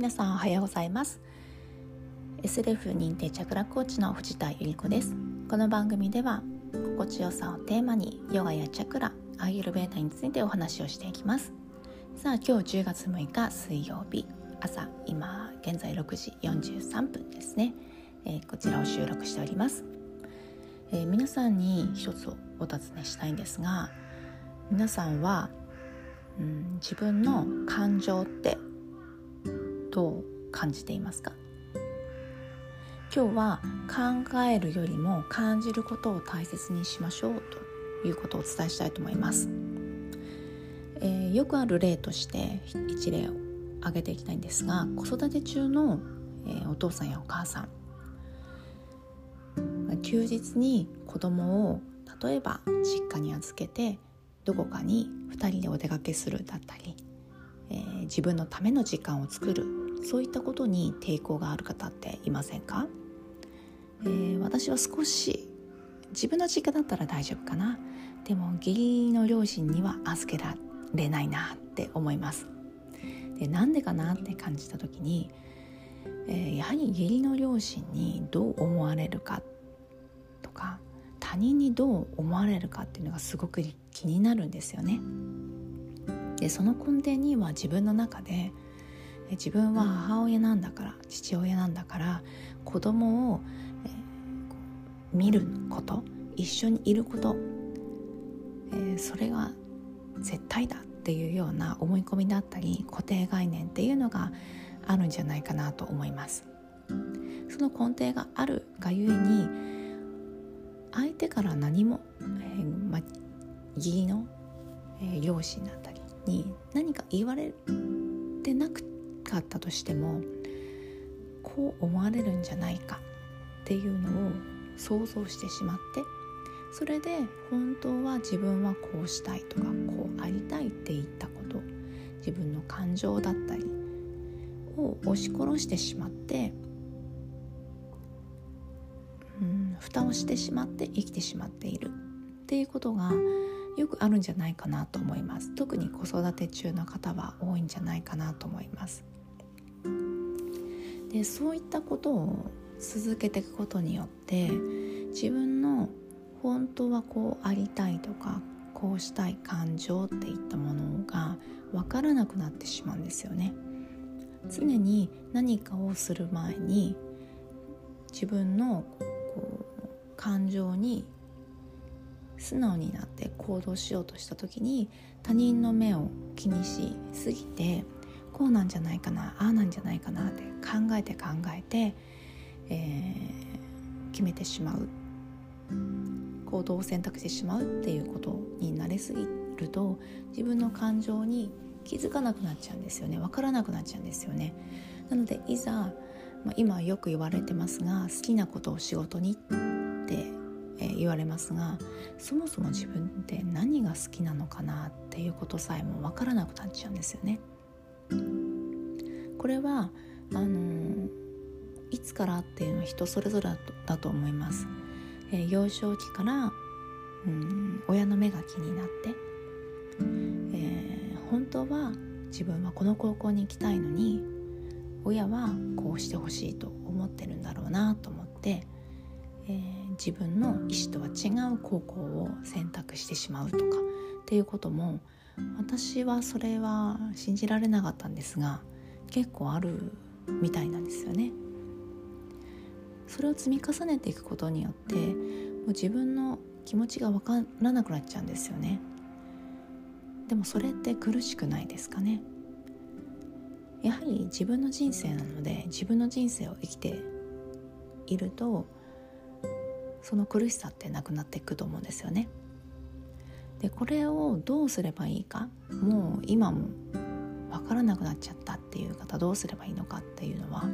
皆さんおはようございます。SLF 認定チャクラコーチの藤田由里子です。この番組では心地よさをテーマにヨガやチャクラアーユルベータについてお話をしていきます。さあ今日10月6日水曜日朝今現在6時43分ですね、えー、こちらを収録しております、えー、皆さんに一つお尋ねしたいんですが皆さんは、うん、自分の感情ってどう感じていますか？今日は考えるよりも感じることを大切にしましょうということをお伝えしたいと思います、えー、よくある例として一例を挙げていきたいんですが子育て中の、えー、お父さんやお母さん。休日に子供を例えば実家に預けてどこかに2人でお出かけするだったりえー、自分のための時間を作るそういったことに抵抗がある方っていませんか、えー、私は少し自分の実家だったら大丈夫かな。でも義理の両親には預けられないなって思います。でなんでかなって感じた時に、えー、やはり義理の両親にどう思われるかとか他人にどう思われるかっていうのがすごく気になるんですよね。でその根底には自分の中で自分は母親なんだから父親なんだから子供を、えー、見ること一緒にいること、えー、それが絶対だっていうような思い込みだったり固定概念っていうのがあるんじゃないかなと思います。その根底があるがゆえに相手から何も、えーま、義理の、えー、両親だったりに何か言われてなかったとしてもこう思われるんじゃないかっていうのを想像してしまってそれで本当は自分はこうしたいとかこうありたいって言ったこと自分の感情だったりを押し殺してしまってうん蓋をしてしまって生きてしまっているっていうことがよくあるんじゃないかなと思います。特に子育て中の方は多いんじゃないかなと思います。でそういったことを続けていくことによって自分の本当はこうありたいとかこうしたい感情っていったものが分からなくなってしまうんですよね。常に何かをする前に自分のこう感情に素直になって行動しようとした時に他人の目を気にしすぎてこうなんじゃないかなああなんじゃないかなって考えて考えて、えー、決めてしまう。行動を選択してしまうっていうことになれすぎると自分の感情に気づかなくなっちゃうんですよね。分からなくなっちゃうんですよね。なのでいざ、まあ、今よく言われてますが好きなことを仕事にってえ、言われますがそもそも自分って何が好きなのかなっていうことさえも分からなくなっちゃうんですよね。これはあのー、いつからっていうのは人それぞれだと思います。えー、幼少期からうん親の目が気になって、えー、本当は自分はこの高校に行きたいのに親はこうしてほしいと思ってるんだろうなと思って、えー自分の意思とは違う高校を選択してしまうとかっていうことも私はそれは信じられなかったんですが結構あるみたいなんですよね。それを積み重ねていくことによってもう自分の気持ちが分からなくなっちゃうんですよね。でもそれって苦しくないですかね。やはり自分の人生なので自分の人生を生きているとその苦しさってなくなっていくと思うんですよね。でこれをどうすればいいかもう今も分からなくなっちゃったっていう方どうすればいいのかっていうのは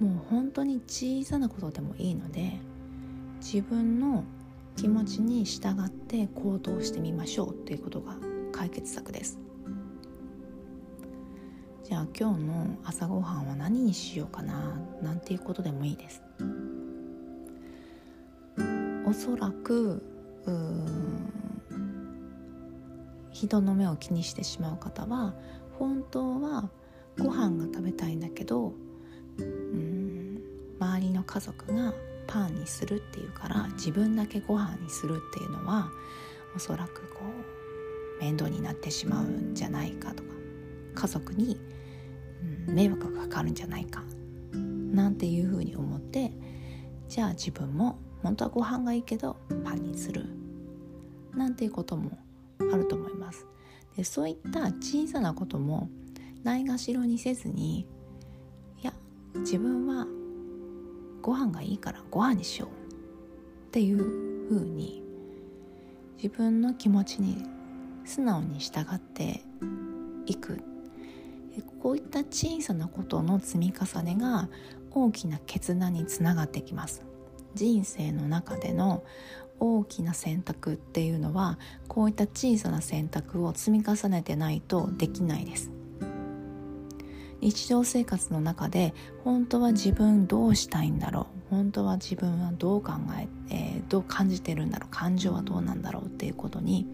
もう本当に小さなことでもいいので自分の気持ちに従って行動してみましょうっていうことが解決策です。じゃあ今日の朝ごはんは何にしようかななんていうことでもいいです。おそらくうん人の目を気にしてしまう方は本当はご飯が食べたいんだけどうん周りの家族がパンにするっていうから自分だけご飯にするっていうのはおそらくこう面倒になってしまうんじゃないかとか家族に、迷惑がかかるんじゃないかなんていうふうに思ってじゃあ自分も本当はご飯がいいけどパンにするなんていうこともあると思います。でそういった小さなこともないがしろにせずにいや自分はご飯がいいからご飯にしようっていうふうに自分の気持ちに素直に従っていく。こういった小さなことの積み重ねが大きな決断につながってきます。人生の中での大きな選択っていうのはこういった小さな選択を積み重ねてないとできないです。日常生活の中で本当は自分どうしたいんだろう？本当は自分はどう考ええー、どう感じてるんだろう？感情はどうなんだろうっていうことに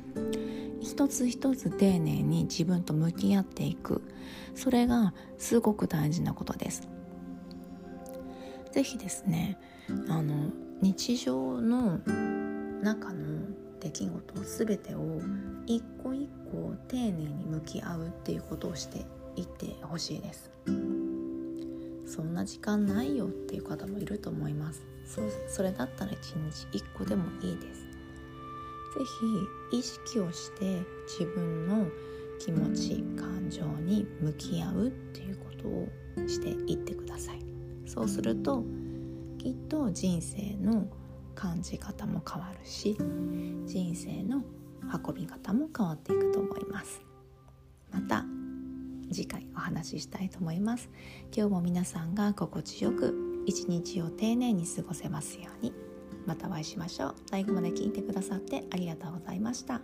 一つ一つ丁寧に自分と向き合っていく。それがすごく大事なことです。是非ですねあの日常の中の出来事全てを一個一個丁寧に向き合うっていうことをしていってほしいです。そんな時間ないよっていう方もいると思います。そそれだったら一日一個でもいいです。是非意識をして自分の気持ち感情に向き合うっていうことをしていってください。そうするときっと人生の感じ方も変わるし人生の運び方も変わっていくと思います。また次回お話ししたいと思います。今日も皆さんが心地よく一日を丁寧に過ごせますように。またお会いしましょう。最後まで聞いてくださってありがとうございました。